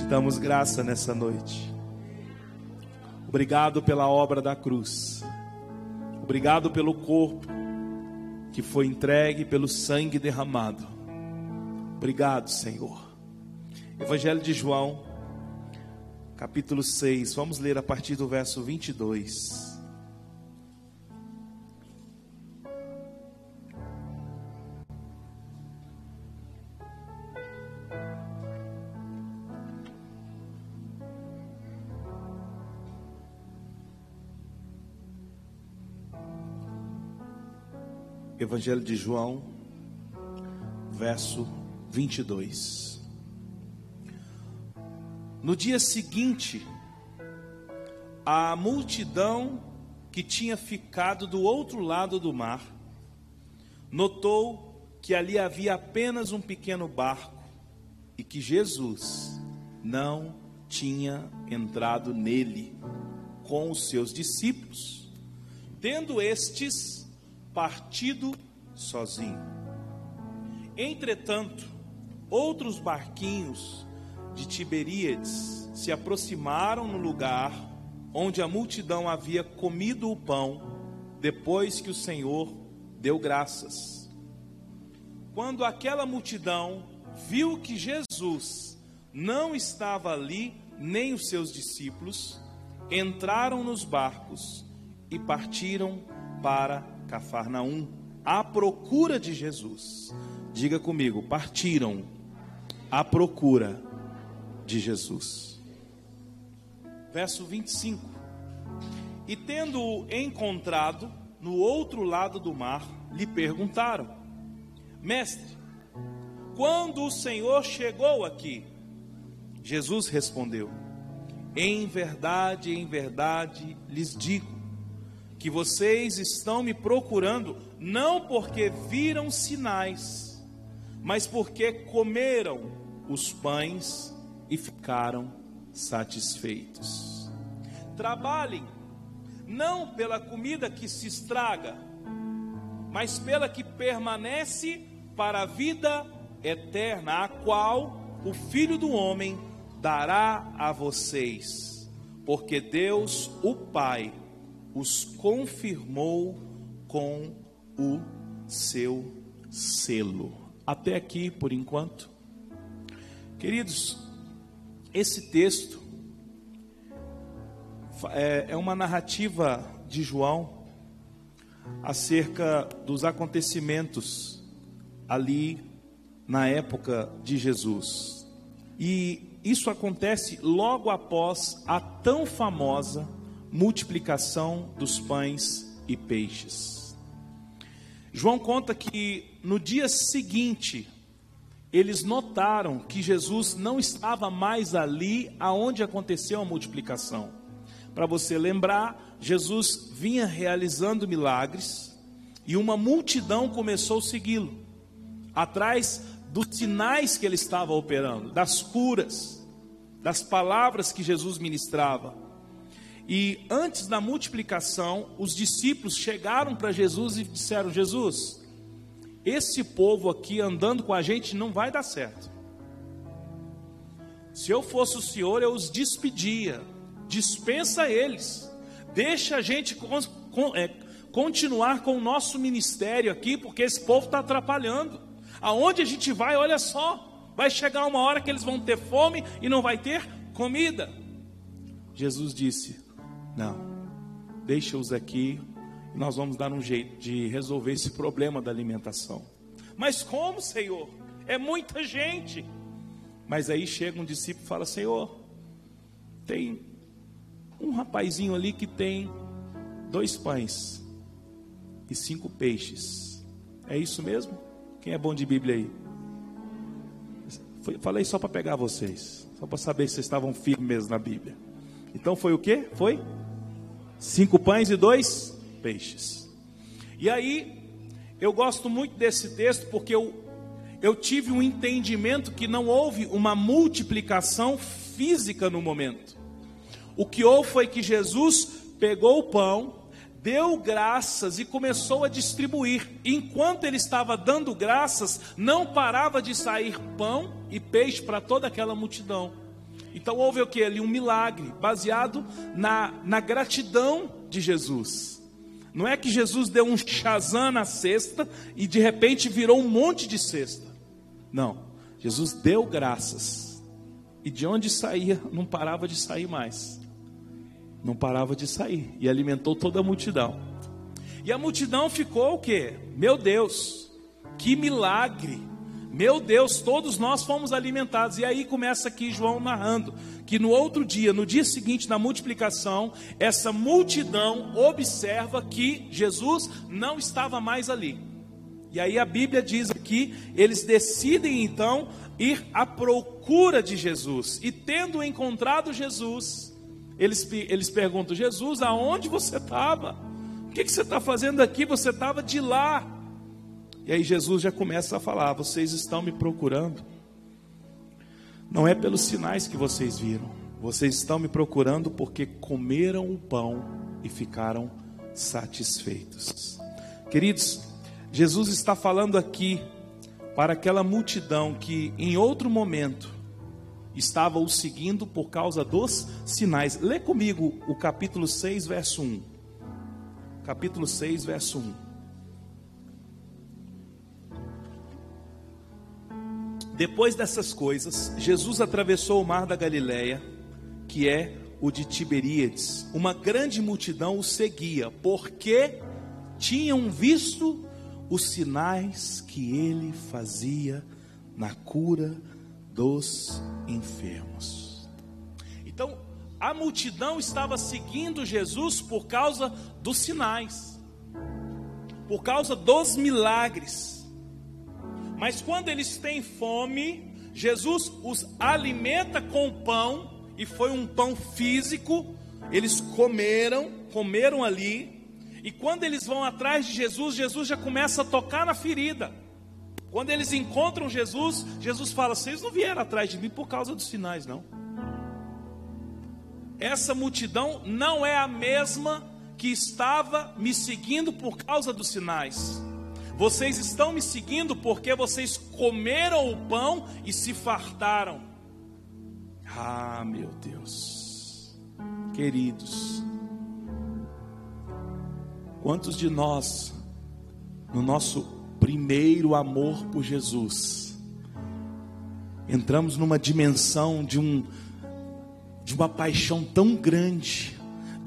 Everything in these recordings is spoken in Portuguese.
Te damos graça nessa noite. Obrigado pela obra da cruz. Obrigado pelo corpo que foi entregue, pelo sangue derramado. Obrigado, Senhor. Evangelho de João, capítulo 6. Vamos ler a partir do verso 22. Evangelho de João, verso 22. No dia seguinte, a multidão que tinha ficado do outro lado do mar notou que ali havia apenas um pequeno barco e que Jesus não tinha entrado nele com os seus discípulos, tendo estes partido sozinho. Entretanto, outros barquinhos de Tiberíades se aproximaram no lugar onde a multidão havia comido o pão depois que o Senhor deu graças. Quando aquela multidão viu que Jesus não estava ali, nem os seus discípulos, entraram nos barcos e partiram para Cafarnaum, à procura de Jesus. Diga comigo, partiram à procura de Jesus. Verso 25. E tendo-o encontrado no outro lado do mar, lhe perguntaram: Mestre, quando o Senhor chegou aqui? Jesus respondeu: Em verdade, em verdade lhes digo que vocês estão me procurando não porque viram sinais, mas porque comeram os pães e ficaram satisfeitos. Trabalhem não pela comida que se estraga, mas pela que permanece para a vida eterna, a qual o Filho do Homem dará a vocês, porque Deus, o Pai, os confirmou com o seu selo. Até aqui, por enquanto. Queridos, esse texto é, é uma narrativa de João acerca dos acontecimentos ali na época de Jesus. E isso acontece logo após a tão famosa multiplicação dos pães e peixes. João conta que no dia seguinte, eles notaram que Jesus não estava mais ali aonde aconteceu a multiplicação. Para você lembrar, Jesus vinha realizando milagres e uma multidão começou a segui-lo, atrás dos sinais que ele estava operando, das curas, das palavras que Jesus ministrava. E antes da multiplicação, os discípulos chegaram para Jesus e disseram: Jesus, esse povo aqui andando com a gente não vai dar certo. Se eu fosse o Senhor, eu os despedia, dispensa eles, deixa a gente con, con, é, continuar com o nosso ministério aqui, porque esse povo está atrapalhando. Aonde a gente vai, olha só, vai chegar uma hora que eles vão ter fome e não vai ter comida. Jesus disse: não, deixa-os aqui, nós vamos dar um jeito de resolver esse problema da alimentação. Mas como, Senhor? É muita gente. Mas aí chega um discípulo e fala: Senhor, tem um rapazinho ali que tem dois pães e cinco peixes. É isso mesmo? Quem é bom de Bíblia aí? Falei só para pegar vocês, só para saber se vocês estavam firmes na Bíblia. Então foi o que? Foi Cinco pães e dois peixes. E aí, eu gosto muito desse texto porque eu, eu tive um entendimento que não houve uma multiplicação física no momento. O que houve foi que Jesus pegou o pão, deu graças e começou a distribuir. Enquanto ele estava dando graças, não parava de sair pão e peixe para toda aquela multidão. Então houve o que ali? Um milagre, baseado na, na gratidão de Jesus. Não é que Jesus deu um chazã na cesta e de repente virou um monte de cesta. Não. Jesus deu graças. E de onde saía, não parava de sair mais. Não parava de sair. E alimentou toda a multidão. E a multidão ficou o quê? Meu Deus, que milagre! Meu Deus, todos nós fomos alimentados. E aí começa aqui João narrando que no outro dia, no dia seguinte, na multiplicação, essa multidão observa que Jesus não estava mais ali. E aí a Bíblia diz aqui, eles decidem então ir à procura de Jesus. E tendo encontrado Jesus, eles, eles perguntam: Jesus, aonde você estava? O que, que você está fazendo aqui? Você estava de lá. E aí Jesus já começa a falar: vocês estão me procurando. Não é pelos sinais que vocês viram. Vocês estão me procurando porque comeram o pão e ficaram satisfeitos. Queridos, Jesus está falando aqui para aquela multidão que em outro momento estava o seguindo por causa dos sinais. Lê comigo o capítulo 6, verso 1. Capítulo 6, verso 1. Depois dessas coisas, Jesus atravessou o mar da Galileia, que é o de Tiberíades. Uma grande multidão o seguia, porque tinham visto os sinais que ele fazia na cura dos enfermos. Então, a multidão estava seguindo Jesus por causa dos sinais, por causa dos milagres. Mas quando eles têm fome, Jesus os alimenta com pão, e foi um pão físico, eles comeram, comeram ali, e quando eles vão atrás de Jesus, Jesus já começa a tocar na ferida. Quando eles encontram Jesus, Jesus fala: Vocês não vieram atrás de mim por causa dos sinais, não. Essa multidão não é a mesma que estava me seguindo por causa dos sinais. Vocês estão me seguindo porque vocês comeram o pão e se fartaram. Ah, meu Deus, queridos, quantos de nós, no nosso primeiro amor por Jesus, entramos numa dimensão de um de uma paixão tão grande,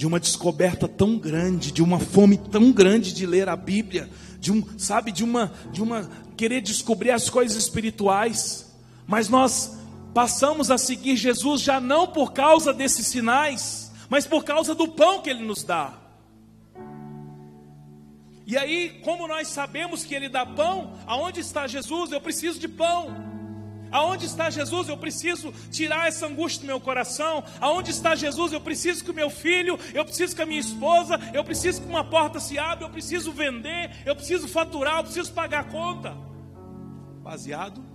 de uma descoberta tão grande, de uma fome tão grande de ler a Bíblia, de um, sabe, de uma, de uma querer descobrir as coisas espirituais. Mas nós passamos a seguir Jesus já não por causa desses sinais, mas por causa do pão que ele nos dá. E aí, como nós sabemos que ele dá pão, aonde está Jesus? Eu preciso de pão. Aonde está Jesus? Eu preciso tirar essa angústia do meu coração. Aonde está Jesus? Eu preciso que o meu filho, eu preciso que a minha esposa, eu preciso que uma porta se abra, eu preciso vender, eu preciso faturar, eu preciso pagar a conta. Baseado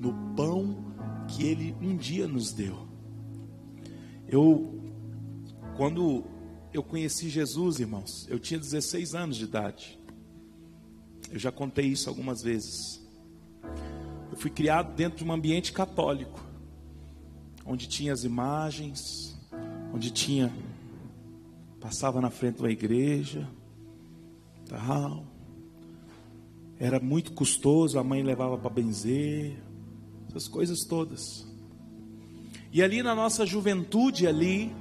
no pão que ele um dia nos deu. Eu quando eu conheci Jesus, irmãos, eu tinha 16 anos de idade. Eu já contei isso algumas vezes. Eu fui criado dentro de um ambiente católico, onde tinha as imagens, onde tinha passava na frente da igreja, tal. Era muito custoso, a mãe levava para benzer, essas coisas todas. E ali na nossa juventude ali,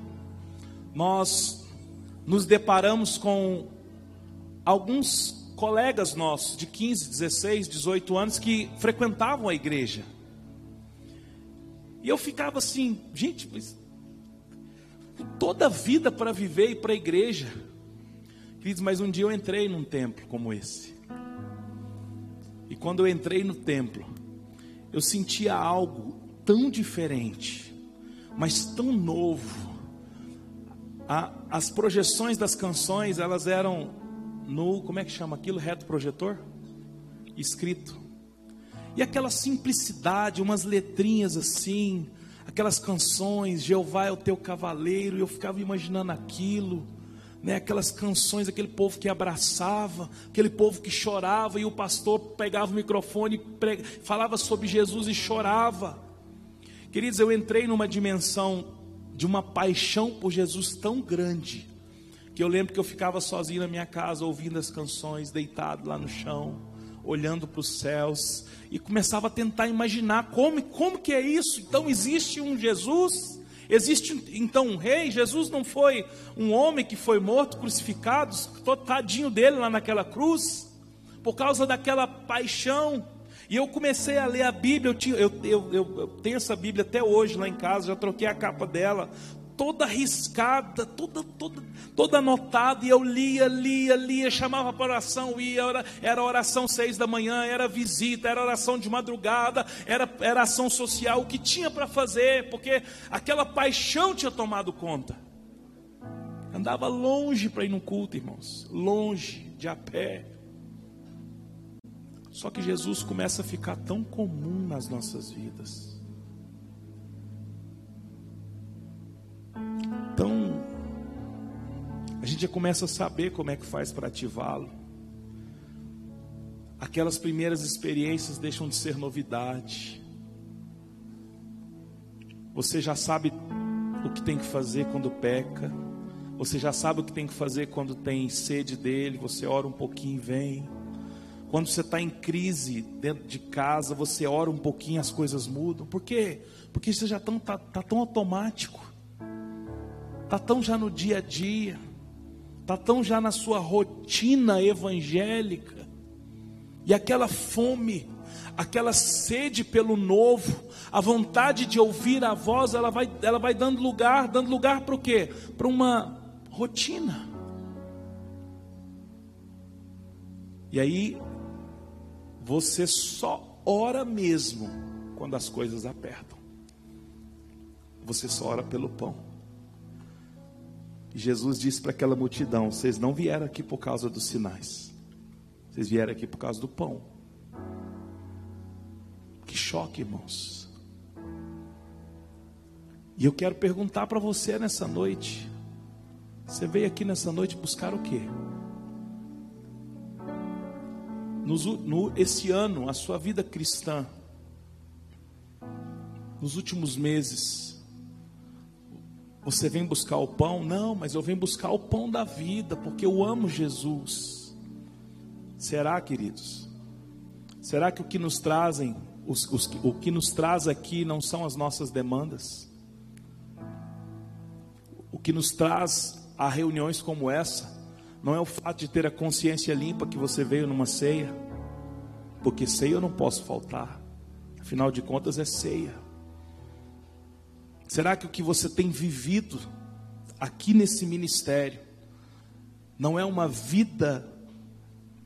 nós nos deparamos com alguns colegas nossos de 15, 16, 18 anos que frequentavam a igreja. E eu ficava assim, gente, mas toda a vida para viver e para a igreja. Queridos, mas um dia eu entrei num templo como esse. E quando eu entrei no templo, eu sentia algo tão diferente, mas tão novo. A, as projeções das canções, elas eram no, como é que chama aquilo? Reto projetor? Escrito. E aquela simplicidade, umas letrinhas assim, aquelas canções, Jeová é o teu cavaleiro, e eu ficava imaginando aquilo, né? aquelas canções, aquele povo que abraçava, aquele povo que chorava, e o pastor pegava o microfone, falava sobre Jesus e chorava. Queridos, eu entrei numa dimensão de uma paixão por Jesus tão grande, que eu lembro que eu ficava sozinho na minha casa, ouvindo as canções, deitado lá no chão, olhando para os céus, e começava a tentar imaginar como, como que é isso. Então existe um Jesus Existe então um rei, Jesus não foi um homem que foi morto, crucificado, tadinho dele lá naquela cruz, por causa daquela paixão. E eu comecei a ler a Bíblia, eu, eu, eu, eu, tenho essa Bíblia até hoje lá em casa, já troquei a capa dela, toda riscada, toda, toda, toda anotada, e eu lia, lia, lia, chamava para oração, ia, era oração seis da manhã, era visita, era oração de madrugada, era, era ação social, o que tinha para fazer, porque aquela paixão tinha tomado conta. Andava longe para ir no culto, irmãos, longe, de a pé. Só que Jesus começa a ficar tão comum nas nossas vidas. A gente já começa a saber como é que faz para ativá-lo. Aquelas primeiras experiências deixam de ser novidade. Você já sabe o que tem que fazer quando peca. Você já sabe o que tem que fazer quando tem sede dele. Você ora um pouquinho e vem. Quando você está em crise dentro de casa, você ora um pouquinho, as coisas mudam. Por quê? Porque você já está tá, tá tão automático está tão já no dia a dia, está tão já na sua rotina evangélica, e aquela fome, aquela sede pelo novo, a vontade de ouvir a voz, ela vai, ela vai dando lugar, dando lugar para o quê? Para uma rotina. E aí, você só ora mesmo quando as coisas apertam. Você só ora pelo pão. Jesus disse para aquela multidão: Vocês não vieram aqui por causa dos sinais, vocês vieram aqui por causa do pão. Que choque, irmãos. E eu quero perguntar para você nessa noite: Você veio aqui nessa noite buscar o quê? Nos, no, esse ano, a sua vida cristã, nos últimos meses, você vem buscar o pão? Não, mas eu venho buscar o pão da vida, porque eu amo Jesus. Será, queridos? Será que o que nos trazem, os, os, o que nos traz aqui não são as nossas demandas? O que nos traz a reuniões como essa não é o fato de ter a consciência limpa que você veio numa ceia, porque ceia eu não posso faltar, afinal de contas é ceia. Será que o que você tem vivido aqui nesse ministério não é uma vida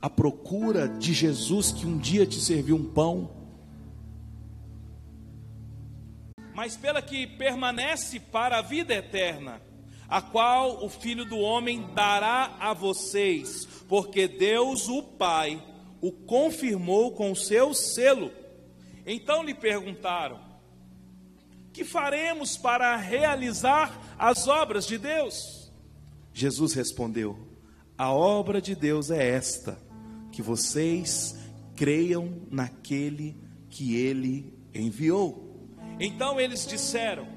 à procura de Jesus que um dia te serviu um pão? Mas pela que permanece para a vida eterna, a qual o Filho do Homem dará a vocês, porque Deus, o Pai, o confirmou com o seu selo. Então lhe perguntaram: que faremos para realizar as obras de Deus? Jesus respondeu: A obra de Deus é esta, que vocês creiam naquele que ele enviou. Então eles disseram: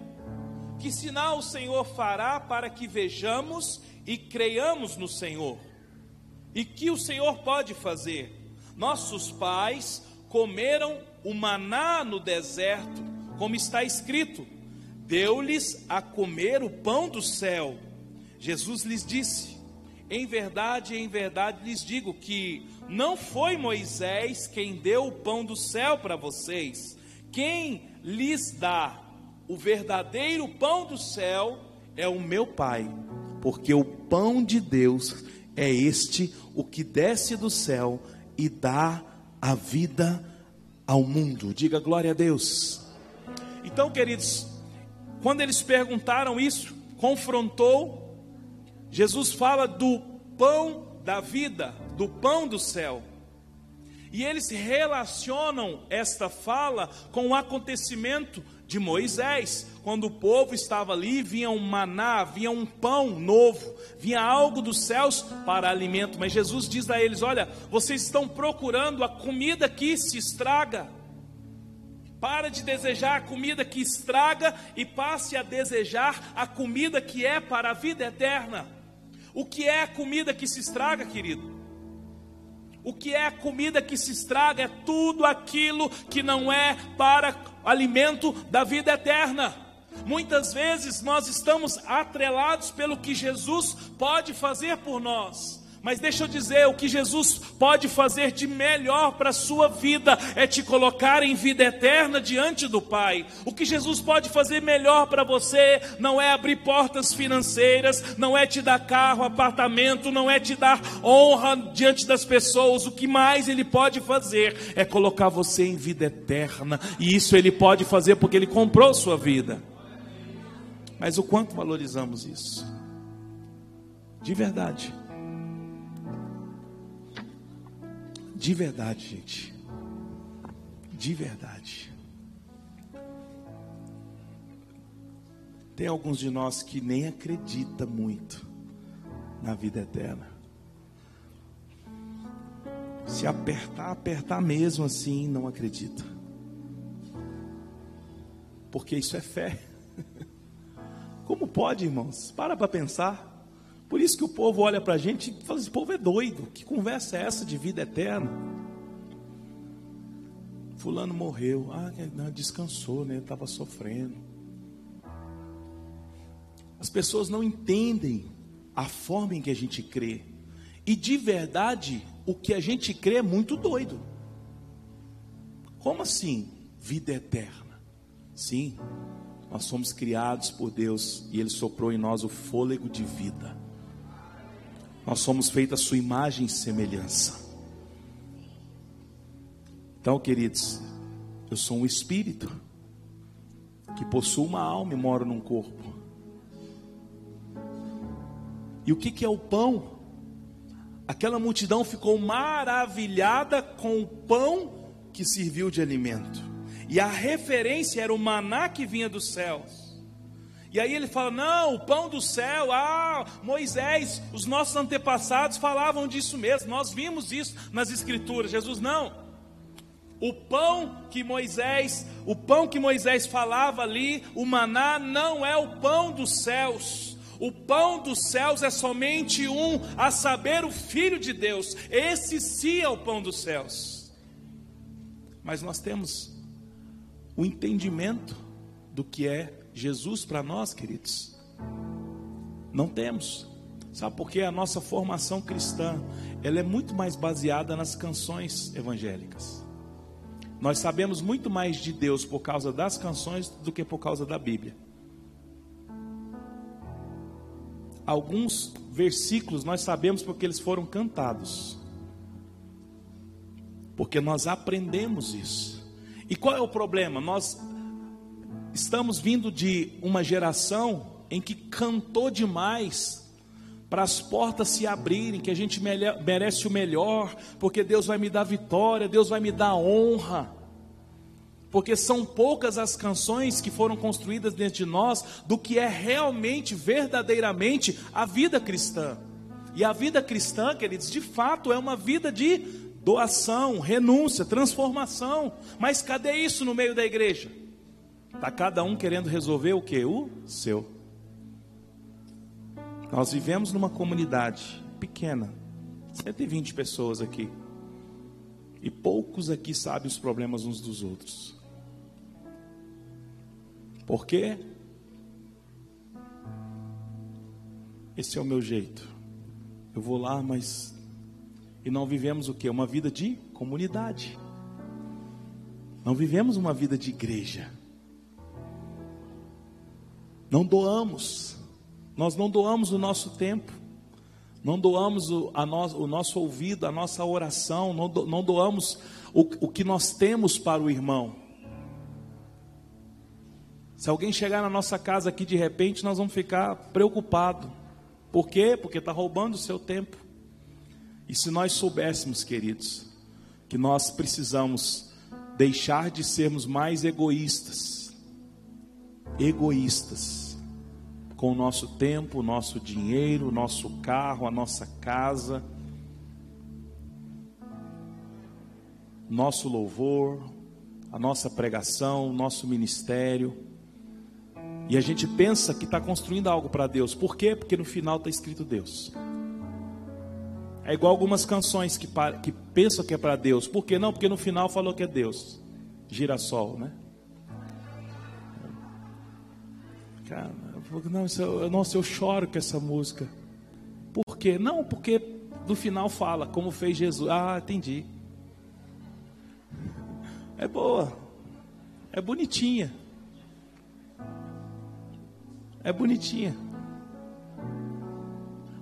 Que sinal o Senhor fará para que vejamos e creiamos no Senhor? E que o Senhor pode fazer? Nossos pais comeram o maná no deserto como está escrito: Deu-lhes a comer o pão do céu. Jesus lhes disse: Em verdade, em verdade lhes digo que não foi Moisés quem deu o pão do céu para vocês. Quem lhes dá o verdadeiro pão do céu é o meu Pai, porque o pão de Deus é este, o que desce do céu e dá a vida ao mundo. Diga glória a Deus. Então, queridos, quando eles perguntaram isso, confrontou, Jesus fala do pão da vida, do pão do céu. E eles relacionam esta fala com o acontecimento de Moisés, quando o povo estava ali, vinha um maná, vinha um pão novo, vinha algo dos céus para alimento. Mas Jesus diz a eles: Olha, vocês estão procurando a comida que se estraga, Para de desejar a comida que estraga e passe a desejar a comida que é para a vida eterna. O que é a comida que se estraga, querido? O que é a comida que se estraga é tudo aquilo que não é para alimento da vida eterna. Muitas vezes nós estamos atrelados pelo que Jesus pode fazer por nós. Mas deixa eu dizer, o que Jesus pode fazer de melhor para a sua vida é te colocar em vida eterna diante do Pai. O que Jesus pode fazer melhor para você não é abrir portas financeiras, não é te dar carro, apartamento, não é te dar honra diante das pessoas. O que mais Ele pode fazer é colocar você em vida eterna. E isso Ele pode fazer porque Ele comprou sua vida. Mas o quanto valorizamos isso? De verdade. De verdade, gente. De verdade. Tem alguns de nós que nem acredita muito na vida eterna. Se apertar, apertar mesmo assim, não acredita. Porque isso é fé. Como pode, irmãos? Para para pensar. Por isso que o povo olha para a gente e fala: esse povo é doido. Que conversa é essa de vida eterna? Fulano morreu. Ah, não, descansou, né? Estava sofrendo. As pessoas não entendem a forma em que a gente crê. E de verdade, o que a gente crê é muito doido. Como assim? Vida eterna. Sim, nós somos criados por Deus e Ele soprou em nós o fôlego de vida. Nós somos feitos a sua imagem e semelhança. Então, queridos, eu sou um espírito que possui uma alma e moro num corpo. E o que, que é o pão? Aquela multidão ficou maravilhada com o pão que serviu de alimento. E a referência era o maná que vinha dos céus. E aí ele fala: não, o pão do céu, ah, Moisés, os nossos antepassados falavam disso mesmo, nós vimos isso nas Escrituras. Jesus, não. O pão que Moisés, o pão que Moisés falava ali, o maná, não é o pão dos céus. O pão dos céus é somente um, a saber, o Filho de Deus. Esse sim é o pão dos céus. Mas nós temos o entendimento do que é Jesus para nós, queridos? Não temos. Sabe por quê? A nossa formação cristã, ela é muito mais baseada nas canções evangélicas. Nós sabemos muito mais de Deus por causa das canções do que por causa da Bíblia. Alguns versículos nós sabemos porque eles foram cantados. Porque nós aprendemos isso. E qual é o problema? Nós Estamos vindo de uma geração em que cantou demais para as portas se abrirem, que a gente merece o melhor, porque Deus vai me dar vitória, Deus vai me dar honra. Porque são poucas as canções que foram construídas dentro de nós do que é realmente, verdadeiramente a vida cristã. E a vida cristã, queridos, de fato é uma vida de doação, renúncia, transformação. Mas cadê isso no meio da igreja? Está cada um querendo resolver o que? O seu. Nós vivemos numa comunidade pequena, 120 pessoas aqui. E poucos aqui sabem os problemas uns dos outros. Por quê? Esse é o meu jeito. Eu vou lá, mas. E não vivemos o que? Uma vida de comunidade. Não vivemos uma vida de igreja. Não doamos, nós não doamos o nosso tempo, não doamos o, no, o nosso ouvido, a nossa oração, não, do, não doamos o, o que nós temos para o irmão. Se alguém chegar na nossa casa aqui de repente, nós vamos ficar preocupados. Por quê? Porque está roubando o seu tempo. E se nós soubéssemos, queridos, que nós precisamos deixar de sermos mais egoístas, egoístas com o nosso tempo, o nosso dinheiro, o nosso carro, a nossa casa, nosso louvor, a nossa pregação, o nosso ministério. E a gente pensa que está construindo algo para Deus. Por quê? Porque no final está escrito Deus. É igual algumas canções que, que pensam que é para Deus. Por quê? Não, porque no final falou que é Deus. Girassol, né? Cara, não, isso, nossa, eu choro com essa música. Por quê? Não, porque no final fala, como fez Jesus. Ah, entendi. É boa. É bonitinha. É bonitinha.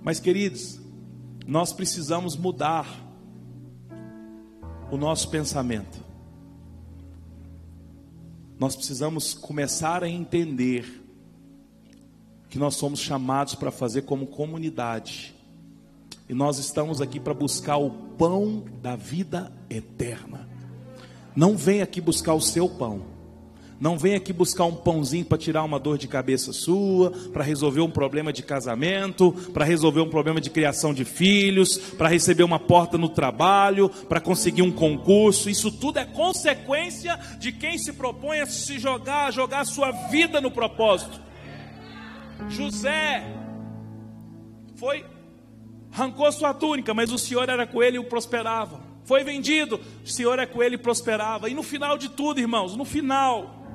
Mas, queridos, nós precisamos mudar o nosso pensamento. Nós precisamos começar a entender que nós somos chamados para fazer como comunidade. E nós estamos aqui para buscar o pão da vida eterna. Não vem aqui buscar o seu pão. Não vem aqui buscar um pãozinho para tirar uma dor de cabeça sua, para resolver um problema de casamento, para resolver um problema de criação de filhos, para receber uma porta no trabalho, para conseguir um concurso. Isso tudo é consequência de quem se propõe a se jogar, a jogar a sua vida no propósito. José foi arrancou sua túnica, mas o Senhor era com ele e o prosperava. Foi vendido, o Senhor é com ele e prosperava. E no final de tudo, irmãos, no final,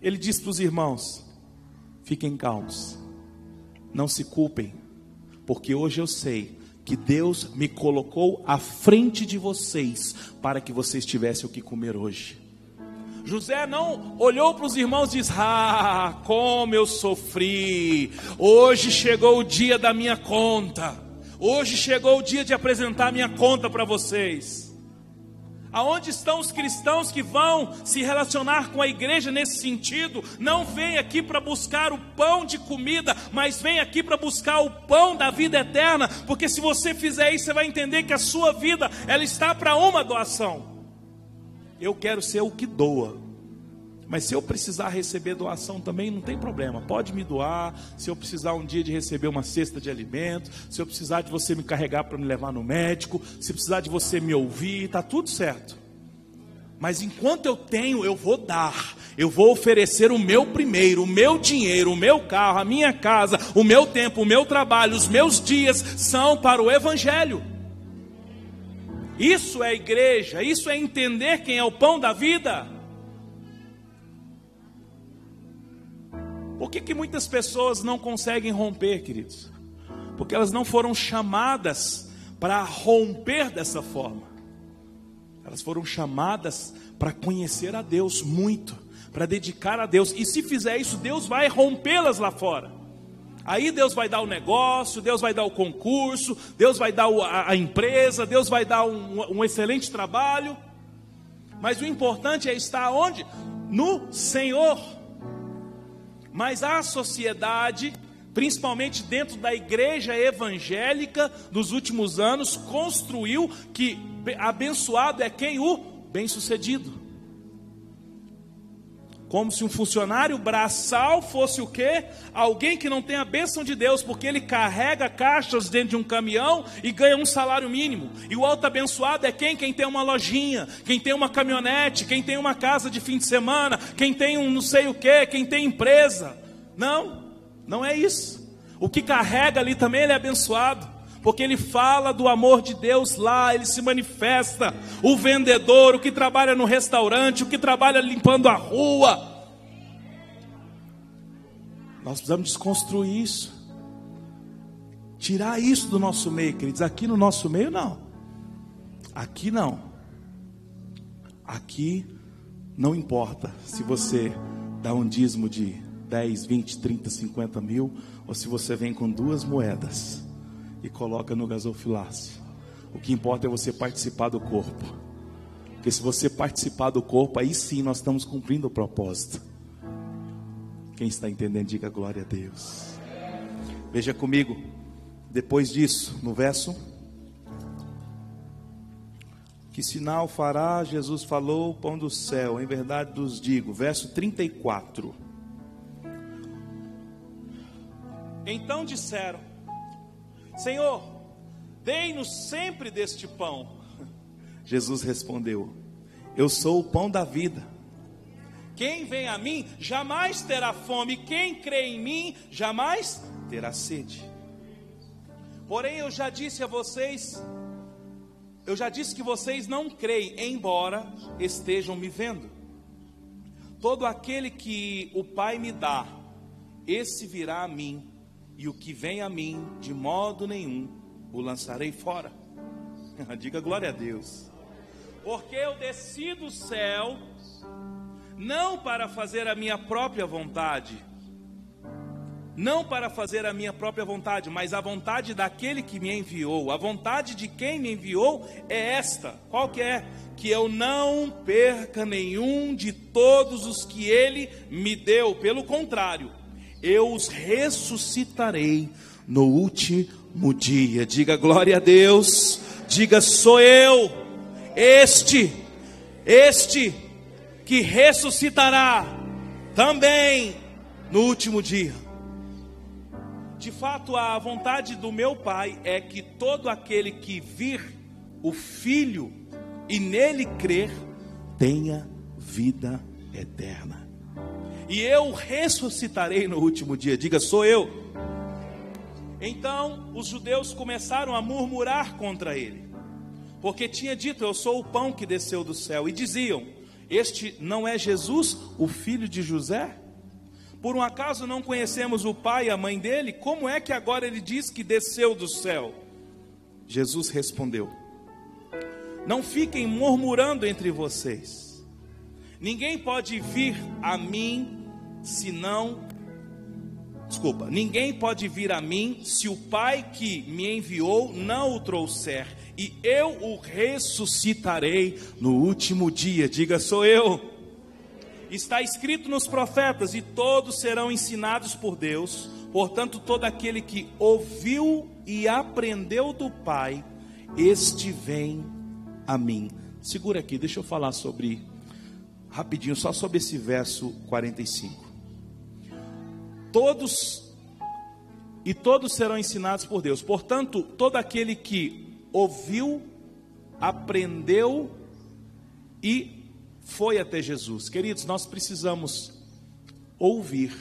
ele diz para os irmãos: fiquem calmos, não se culpem, porque hoje eu sei que Deus me colocou à frente de vocês para que vocês tivessem o que comer hoje. José não olhou para os irmãos e disse: Ah, como eu sofri, hoje chegou o dia da minha conta, hoje chegou o dia de apresentar minha conta para vocês. Aonde estão os cristãos que vão se relacionar com a igreja nesse sentido? Não vem aqui para buscar o pão de comida, mas vem aqui para buscar o pão da vida eterna, porque se você fizer isso, você vai entender que a sua vida ela está para uma doação. Eu quero ser o que doa. Mas se eu precisar receber doação também, não tem problema. Pode me doar. Se eu precisar um dia de receber uma cesta de alimento, se eu precisar de você me carregar para me levar no médico, se precisar de você me ouvir, está tudo certo. Mas enquanto eu tenho, eu vou dar. Eu vou oferecer o meu primeiro, o meu dinheiro, o meu carro, a minha casa, o meu tempo, o meu trabalho, os meus dias são para o Evangelho. Isso é igreja, isso é entender quem é o pão da vida. Por que, que muitas pessoas não conseguem romper, queridos? Porque elas não foram chamadas para romper dessa forma. Elas foram chamadas para conhecer a Deus muito, para dedicar a Deus. E se fizer isso, Deus vai rompê-las lá fora. Aí Deus vai dar o negócio, Deus vai dar o concurso, Deus vai dar a, empresa, Deus vai dar um, um excelente trabalho. Mas o importante é estar onde? No Senhor. Mas a sociedade, principalmente dentro da igreja evangélica dos últimos anos, construiu que abençoado é quem o bem-sucedido. Como se um funcionário braçal fosse o quê? Alguém que não tem a bênção de Deus, porque ele carrega caixas dentro de um caminhão e ganha um salário mínimo. E o alto abençoado é quem? Quem tem uma lojinha, quem tem uma caminhonete, quem tem uma casa de fim de semana, quem tem um não sei o quê, quem tem empresa. Não, não é isso. O que carrega ali também ele é abençoado porque ele fala do amor de Deus lá, ele se manifesta. O vendedor, o que trabalha no restaurante, o que trabalha limpando a rua. Nós precisamos desconstruir isso, tirar isso do nosso meio, queridos. Aqui no nosso meio, não. Aqui não. Aqui não importa se você dá um dízimo de 10, 20, 30, 50 mil, ou se você vem com duas moedas e coloca no gasofilácio. O que importa é você participar do corpo. Porque se você participar do corpo, aí sim nós estamos cumprindo o propósito. Quem está entendendo, diga glória a Deus. Veja comigo, depois disso, no verso. Que sinal fará? Jesus falou, pão do céu, em verdade vos digo. Verso 34. Então disseram: Senhor, dei-nos sempre deste pão. Jesus respondeu: Eu sou o pão da vida. Quem vem a mim jamais terá fome, quem crê em mim jamais terá sede. Porém, eu já disse a vocês, eu já disse que vocês não creem, embora estejam me vendo. Todo aquele que o Pai me dá, esse virá a mim, e o que vem a mim, de modo nenhum o lançarei fora. Diga glória a Deus. Porque eu desci do céu, não para fazer a minha própria vontade, não para fazer a minha própria vontade, mas a vontade daquele que me enviou. A vontade de quem me enviou é esta: qual que é? Que eu não perca nenhum de todos os que ele me deu. Pelo contrário, eu os ressuscitarei no último dia. Diga glória a Deus. Diga sou eu, este, este que ressuscitará também no último dia. De fato, a vontade do meu Pai é que todo aquele que vir o Filho e nele crer tenha vida eterna. E eu ressuscitarei no último dia. Diga, sou eu. Então os judeus começaram a murmurar contra ele, porque tinha dito: Eu sou o pão que desceu do céu. E diziam: Este não é Jesus, o filho de José? Por um acaso não conhecemos o pai e a mãe dele? Como é que agora ele diz que desceu do céu? Jesus respondeu: Não fiquem murmurando entre vocês. Ninguém pode vir a mim se não Desculpa, ninguém pode vir a mim se o Pai que me enviou não o trouxer, e eu o ressuscitarei no último dia. Diga, sou eu. Está escrito nos profetas, e todos serão ensinados por Deus. Portanto, todo aquele que ouviu e aprendeu do Pai, este vem a mim. Segura aqui, deixa eu falar sobre, rapidinho, só sobre esse verso 45. Todos e todos serão ensinados por Deus. Portanto, todo aquele que ouviu, aprendeu e foi até Jesus. Queridos, nós precisamos ouvir,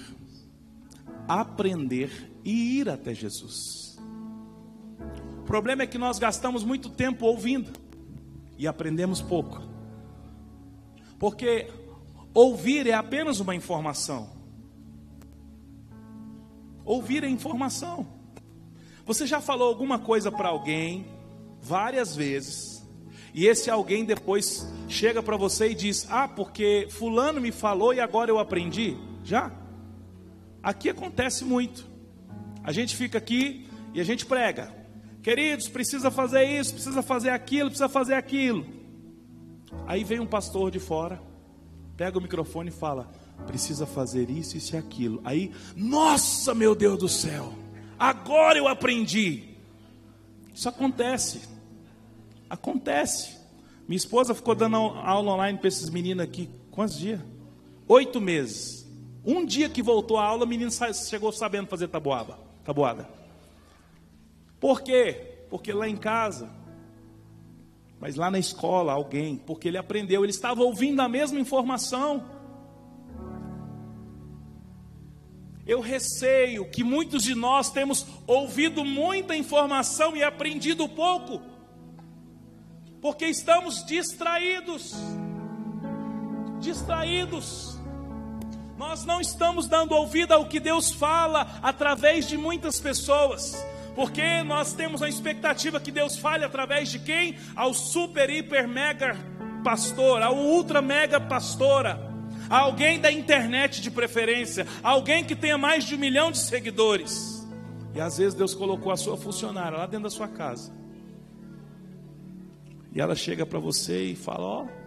aprender e ir até Jesus. O problema é que nós gastamos muito tempo ouvindo e aprendemos pouco. Porque ouvir é apenas uma informação. Ouvir a informação. Você já falou alguma coisa para alguém várias vezes, e esse alguém depois chega para você e diz: Ah, porque Fulano me falou e agora eu aprendi? Já? Aqui acontece muito. A gente fica aqui e a gente prega. Queridos, precisa fazer isso, precisa fazer aquilo, precisa fazer aquilo. Aí vem um pastor de fora, pega o microfone e fala: precisa fazer isso, isso e aquilo. Aí, nossa, meu Deus do céu, agora eu aprendi. Isso acontece. Acontece. Minha esposa ficou dando aula online para esses meninos aqui, quantos dias? Oito meses. Um dia que voltou a aula, o menino chegou sabendo fazer tabuada. tabuada. Por quê? Porque lá em casa, mas lá na escola, alguém, porque ele aprendeu, ele estava ouvindo a mesma informação. Eu receio que muitos de nós temos ouvido muita informação e aprendido pouco, porque estamos distraídos. Distraídos. Nós não estamos dando ouvido ao que Deus fala através de muitas pessoas. Porque nós temos a expectativa que Deus fale através de quem? Ao super, hiper, mega pastor, ao ultra mega pastora alguém da internet de preferência, alguém que tenha mais de um milhão de seguidores. E às vezes Deus colocou a sua funcionária lá dentro da sua casa. E ela chega para você e fala: Ó, oh,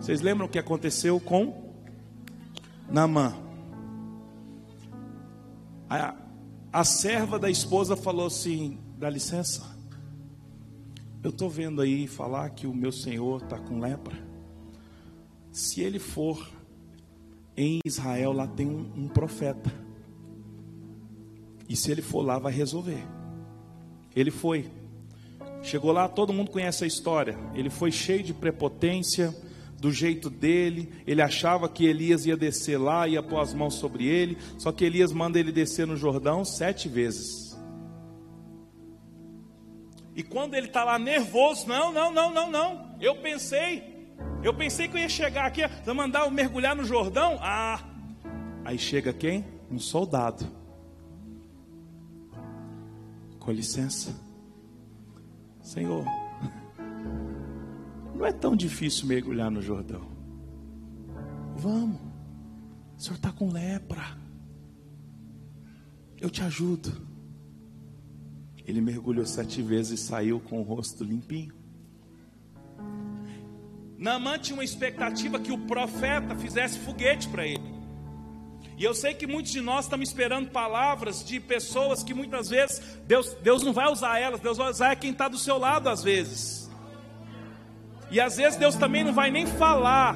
vocês lembram o que aconteceu com Namã? A, a serva da esposa falou assim: dá licença, eu estou vendo aí falar que o meu senhor está com lepra. Se ele for em Israel, lá tem um, um profeta. E se ele for lá, vai resolver. Ele foi. Chegou lá, todo mundo conhece a história. Ele foi cheio de prepotência, do jeito dele. Ele achava que Elias ia descer lá, ia pôr as mãos sobre ele. Só que Elias manda ele descer no Jordão sete vezes. E quando ele está lá nervoso, não, não, não, não, não. Eu pensei, eu pensei que eu ia chegar aqui, vou mandar eu mergulhar no Jordão. Ah, aí chega quem? Um soldado. Com licença, Senhor, não é tão difícil mergulhar no Jordão. Vamos, o senhor está com lepra. Eu te ajudo. Ele mergulhou sete vezes e saiu com o rosto limpinho. Naamã tinha uma expectativa que o profeta fizesse foguete para ele. E eu sei que muitos de nós estamos esperando palavras de pessoas que muitas vezes Deus, Deus não vai usar elas, Deus vai usar quem está do seu lado às vezes. E às vezes Deus também não vai nem falar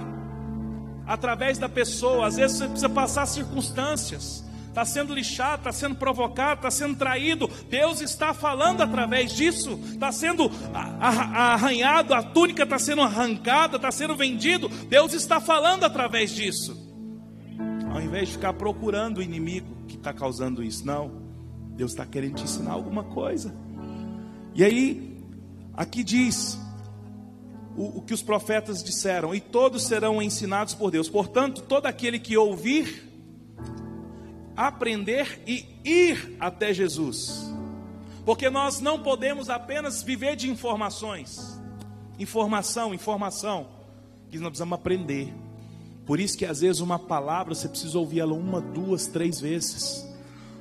através da pessoa, às vezes você precisa passar circunstâncias está sendo lixado, está sendo provocado, está sendo traído. Deus está falando através disso, está sendo arranhado, a túnica está sendo arrancada, está sendo vendido. Deus está falando através disso. Ao invés de ficar procurando o inimigo que está causando isso, não. Deus está querendo te ensinar alguma coisa. E aí, aqui diz o, o que os profetas disseram: e todos serão ensinados por Deus. Portanto, todo aquele que ouvir aprender e ir até Jesus. Porque nós não podemos apenas viver de informações. Informação, informação. Que nós precisamos aprender. Por isso que às vezes uma palavra você precisa ouvir ela uma, duas, três vezes.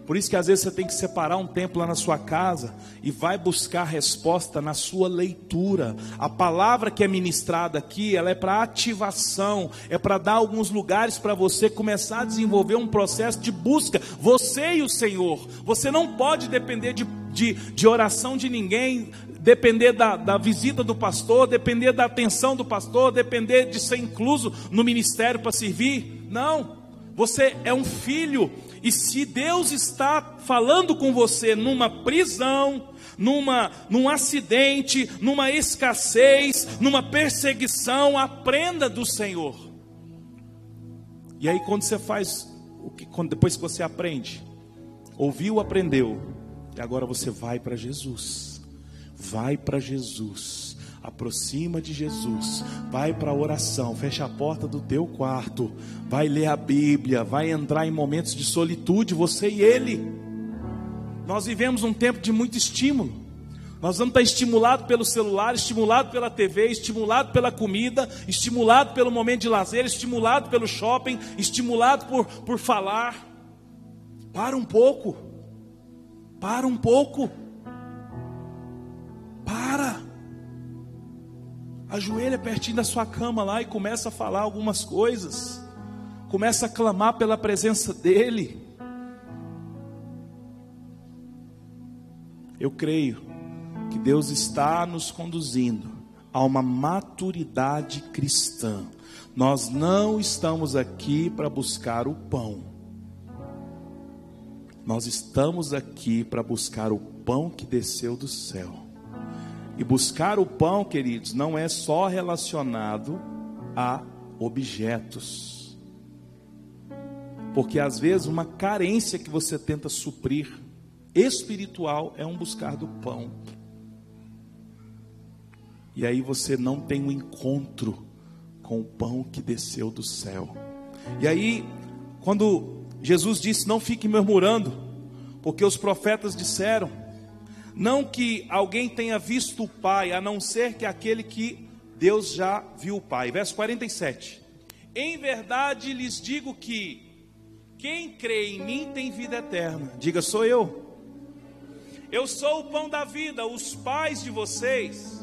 Por isso que às vezes você tem que separar um tempo lá na sua casa e vai buscar resposta na sua leitura. A palavra que é ministrada aqui, ela é para ativação, é para dar alguns lugares para você começar a desenvolver um processo de busca, você e o Senhor. Você não pode depender de, de, de oração de ninguém, depender da, da visita do pastor, depender da atenção do pastor, depender de ser incluso no ministério para servir. Não, você é um filho e se Deus está falando com você numa prisão, numa, num acidente, numa escassez, numa perseguição, aprenda do Senhor. E aí quando você faz o que depois que você aprende, ouviu, aprendeu, e agora você vai para Jesus. Vai para Jesus aproxima de Jesus, vai para a oração, fecha a porta do teu quarto, vai ler a Bíblia, vai entrar em momentos de solitude, você e Ele. Nós vivemos um tempo de muito estímulo. Nós vamos estar estimulados pelo celular, estimulado pela TV, estimulado pela comida, estimulado pelo momento de lazer, estimulado pelo shopping, estimulado por, por falar. Para um pouco. Para um pouco. Ajoelha pertinho da sua cama lá e começa a falar algumas coisas, começa a clamar pela presença dEle. Eu creio que Deus está nos conduzindo a uma maturidade cristã. Nós não estamos aqui para buscar o pão. Nós estamos aqui para buscar o pão que desceu do céu. E buscar o pão, queridos, não é só relacionado a objetos. Porque às vezes uma carência que você tenta suprir espiritual é um buscar do pão. E aí você não tem um encontro com o pão que desceu do céu. E aí, quando Jesus disse: Não fique murmurando, porque os profetas disseram, não que alguém tenha visto o Pai, a não ser que aquele que Deus já viu o Pai. Verso 47. Em verdade lhes digo que quem crê em mim tem vida eterna. Diga, sou eu. Eu sou o pão da vida. Os pais de vocês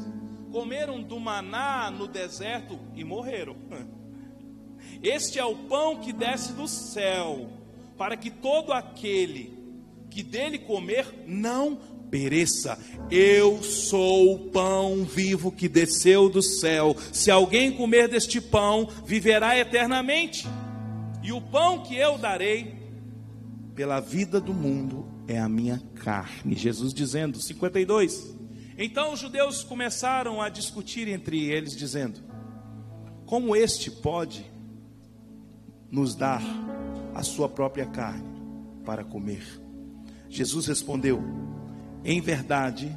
comeram do maná no deserto e morreram. Este é o pão que desce do céu, para que todo aquele que dele comer não pereça. Eu sou o pão vivo que desceu do céu. Se alguém comer deste pão, viverá eternamente. E o pão que eu darei pela vida do mundo é a minha carne. Jesus dizendo, 52. Então os judeus começaram a discutir entre eles, dizendo: Como este pode nos dar a sua própria carne para comer? Jesus respondeu: Em verdade,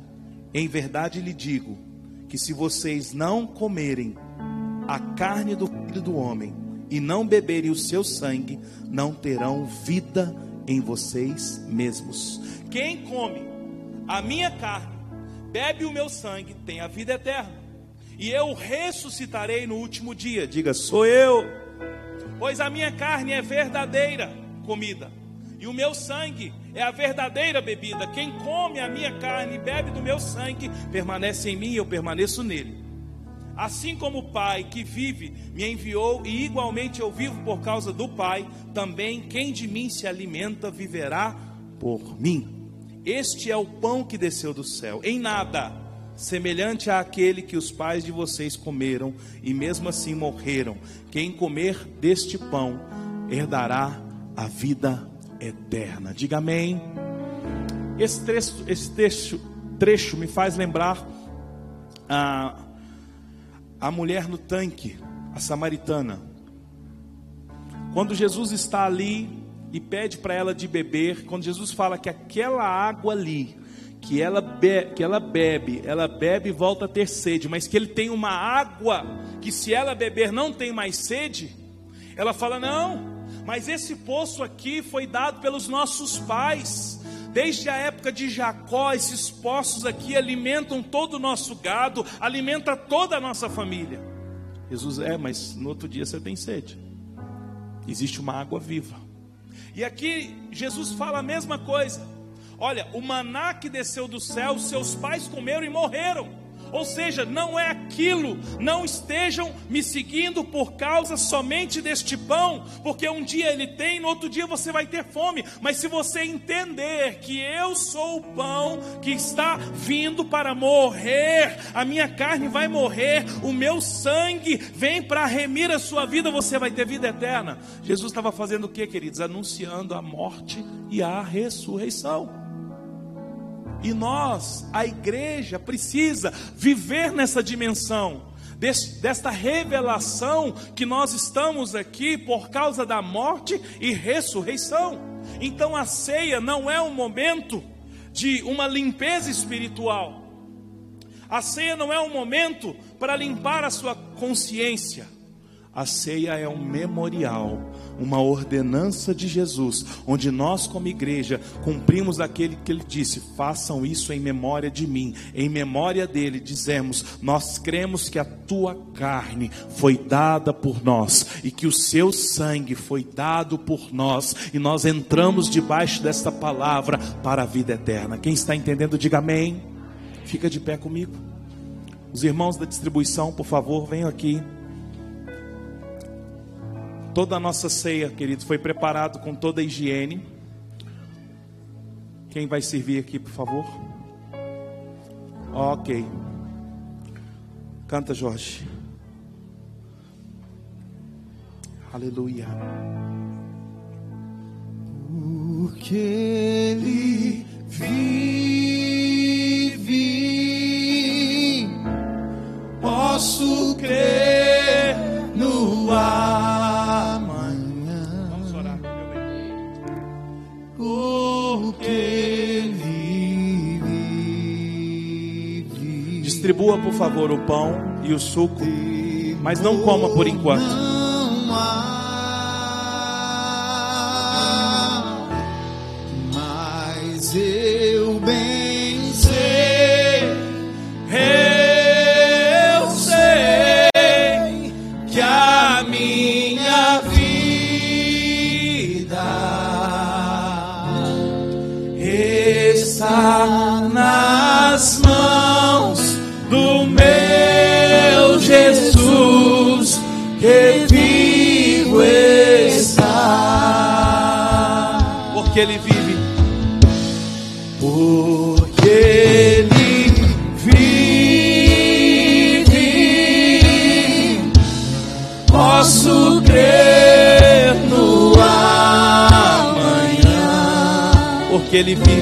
em verdade lhe digo, que se vocês não comerem a carne do filho do homem e não beberem o seu sangue, não terão vida em vocês mesmos. Quem come a minha carne, bebe o meu sangue, tem a vida eterna. E eu ressuscitarei no último dia. Diga, sou eu. Pois a minha carne é verdadeira comida, e o meu sangue é a verdadeira bebida. Quem come a minha carne e bebe do meu sangue, permanece em mim e eu permaneço nele. Assim como o Pai que vive me enviou e igualmente eu vivo por causa do Pai, também quem de mim se alimenta viverá por mim. Este é o pão que desceu do céu, em nada semelhante àquele que os pais de vocês comeram e mesmo assim morreram. Quem comer deste pão herdará a vida eterna. Diga amém. Esse trecho, esse trecho, trecho me faz lembrar a, a mulher no tanque, a samaritana. Quando Jesus está ali e pede para ela de beber, quando Jesus fala que aquela água ali, que ela, que ela bebe, ela bebe e volta a ter sede, mas que ele tem uma água que se ela beber não tem mais sede, ela fala: não, mas esse poço aqui foi dado pelos nossos pais. Desde a época de Jacó, esses poços aqui alimentam todo o nosso gado, alimenta toda a nossa família. Jesus é, mas no outro dia você tem sede. Existe uma água viva. E aqui Jesus fala a mesma coisa. Olha, o maná que desceu do céu, seus pais comeram e morreram. Ou seja, não é aquilo, não estejam me seguindo por causa somente deste pão, porque um dia ele tem, no outro dia você vai ter fome. Mas se você entender que eu sou o pão que está vindo para morrer, a minha carne vai morrer, o meu sangue vem para remir a sua vida, você vai ter vida eterna. Jesus estava fazendo o que, queridos? Anunciando a morte e a ressurreição. E nós, a igreja, precisa viver nessa dimensão, desta revelação que nós estamos aqui por causa da morte e ressurreição. Então a ceia não é um momento de uma limpeza espiritual. A ceia não é um momento para limpar a sua consciência. A ceia é um memorial, uma ordenança de Jesus, onde nós, como igreja, cumprimos aquele que ele disse: façam isso em memória de mim. Em memória dele, dizemos: nós cremos que a tua carne foi dada por nós e que o seu sangue foi dado por nós, e nós entramos debaixo desta palavra para a vida eterna. Quem está entendendo, diga amém. Fica de pé comigo. Os irmãos da distribuição, por favor, venham aqui. Toda a nossa ceia, queridos, foi preparado com toda a higiene. Quem vai servir aqui, por favor? Ok. Canta, Jorge. Aleluia. Porque ele vive, posso crer no ar. Distribua, por favor, o pão e o suco, mas não coma por enquanto. Ele vive.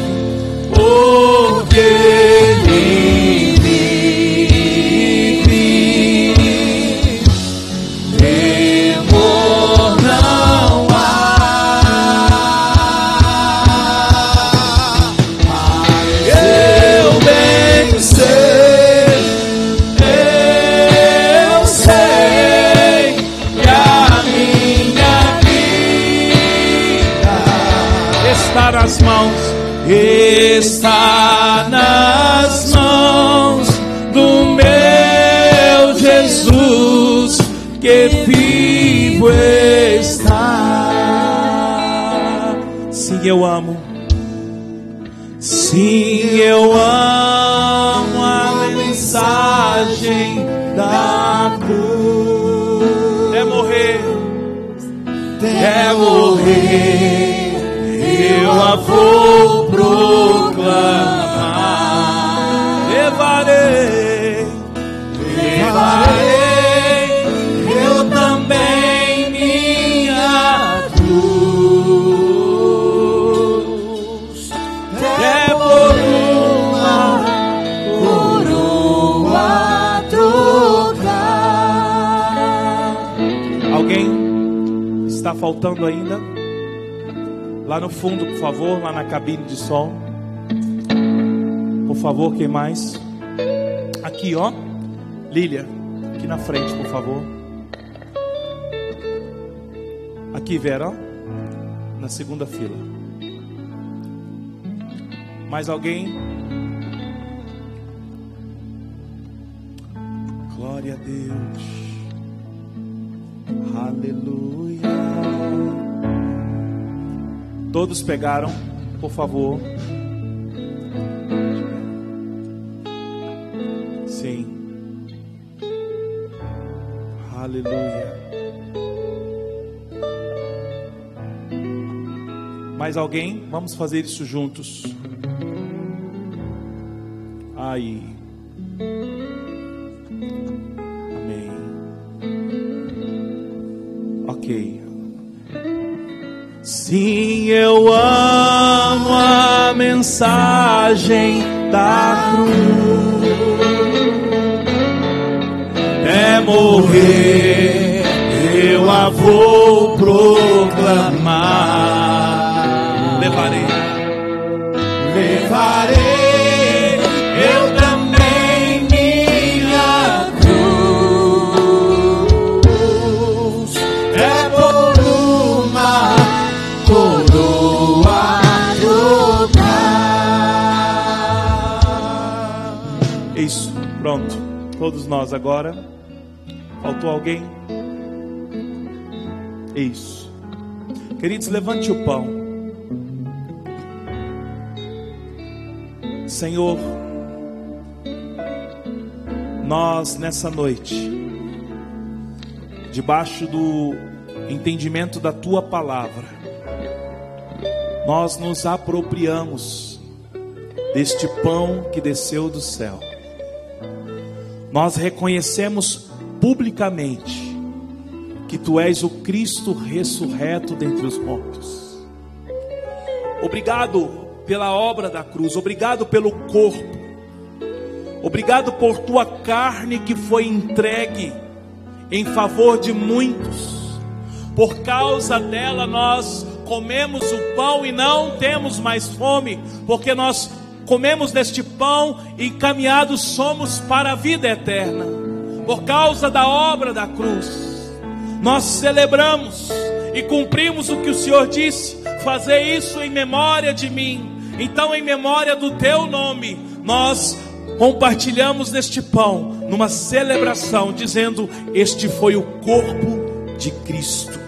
Está nas mãos do meu Jesus que vivo está. Sim, eu amo. Sim, eu amo a mensagem da cruz. É morrer, é morrer, eu a vou proclamar. levarei, Levarei eu também minha cruz. É por uma coroa trocar. Alguém está faltando ainda? Lá no fundo, por favor, lá na cabine de som. Por favor, quem mais? Aqui, ó. Lília, aqui na frente, por favor. Aqui, Vera, ó. Na segunda fila. Mais alguém? Glória a Deus. Aleluia. Todos pegaram, por favor. Sim. Aleluia. Mais alguém? Vamos fazer isso juntos. Aí. Amém. Ok. Sim, eu amo a mensagem da cruz. É morrer, eu a vou proclamar. Todos nós agora. Faltou alguém? Isso. Queridos, levante o pão. Senhor, nós nessa noite, debaixo do entendimento da tua palavra, nós nos apropriamos deste pão que desceu do céu. Nós reconhecemos publicamente que tu és o Cristo ressurreto dentre os mortos. Obrigado pela obra da cruz, obrigado pelo corpo, obrigado por tua carne que foi entregue em favor de muitos. Por causa dela nós comemos o pão e não temos mais fome, porque nós comemos deste pão e caminhados somos para a vida eterna. Por causa da obra da cruz, nós celebramos e cumprimos o que o Senhor disse: fazer isso em memória de mim. Então, em memória do teu nome, nós compartilhamos deste pão numa celebração, dizendo: Este foi o corpo de Cristo.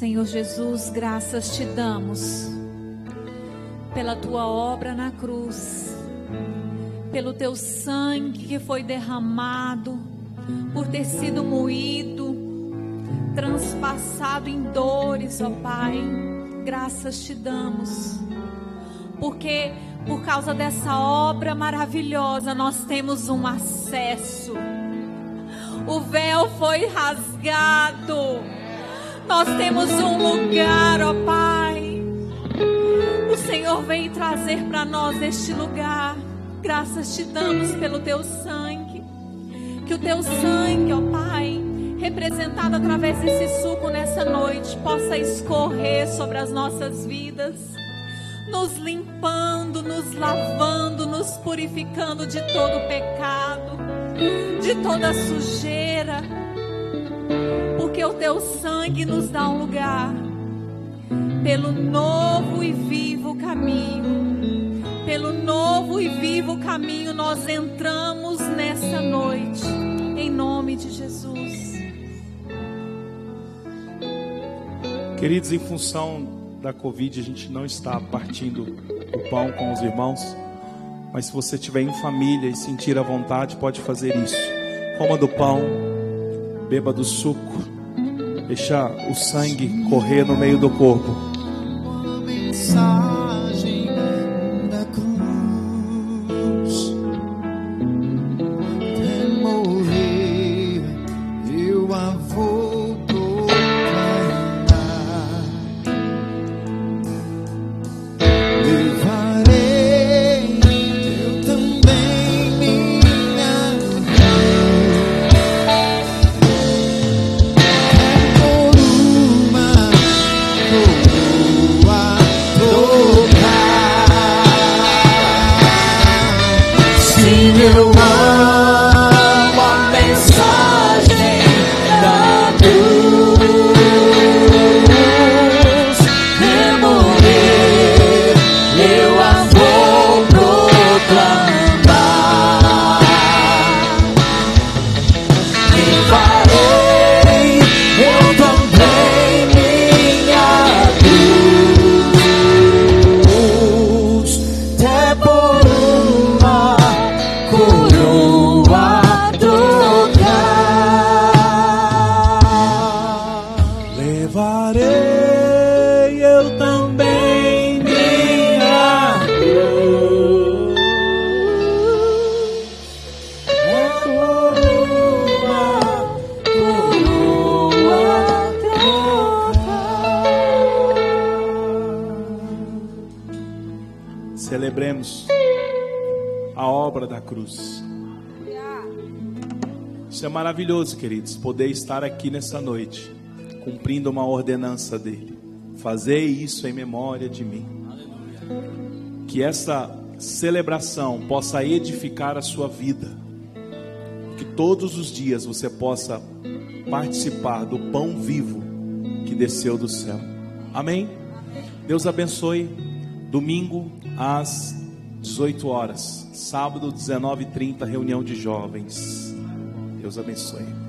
Senhor Jesus, graças te damos pela tua obra na cruz, pelo teu sangue que foi derramado, por ter sido moído, transpassado em dores, ó Pai. Graças te damos, porque por causa dessa obra maravilhosa nós temos um acesso. O véu foi rasgado. Nós temos um lugar, ó Pai. O Senhor veio trazer para nós este lugar. Graças te damos pelo teu sangue. Que o teu sangue, ó Pai, representado através desse suco nessa noite, possa escorrer sobre as nossas vidas, nos limpando, nos lavando, nos purificando de todo pecado, de toda sujeira. Porque o teu sangue nos dá um lugar pelo novo e vivo caminho. Pelo novo e vivo caminho nós entramos nessa noite, em nome de Jesus. Queridos, em função da Covid, a gente não está partindo o pão com os irmãos, mas se você estiver em família e sentir a vontade, pode fazer isso. Coma do pão, beba do suco, deixa o sangue correr no meio do corpo. Poder estar aqui nessa noite, cumprindo uma ordenança dele. Fazer isso em memória de mim. Que essa celebração possa edificar a sua vida. Que todos os dias você possa participar do pão vivo que desceu do céu. Amém? Deus abençoe. Domingo às 18 horas. Sábado, 19h30, reunião de jovens. Deus abençoe.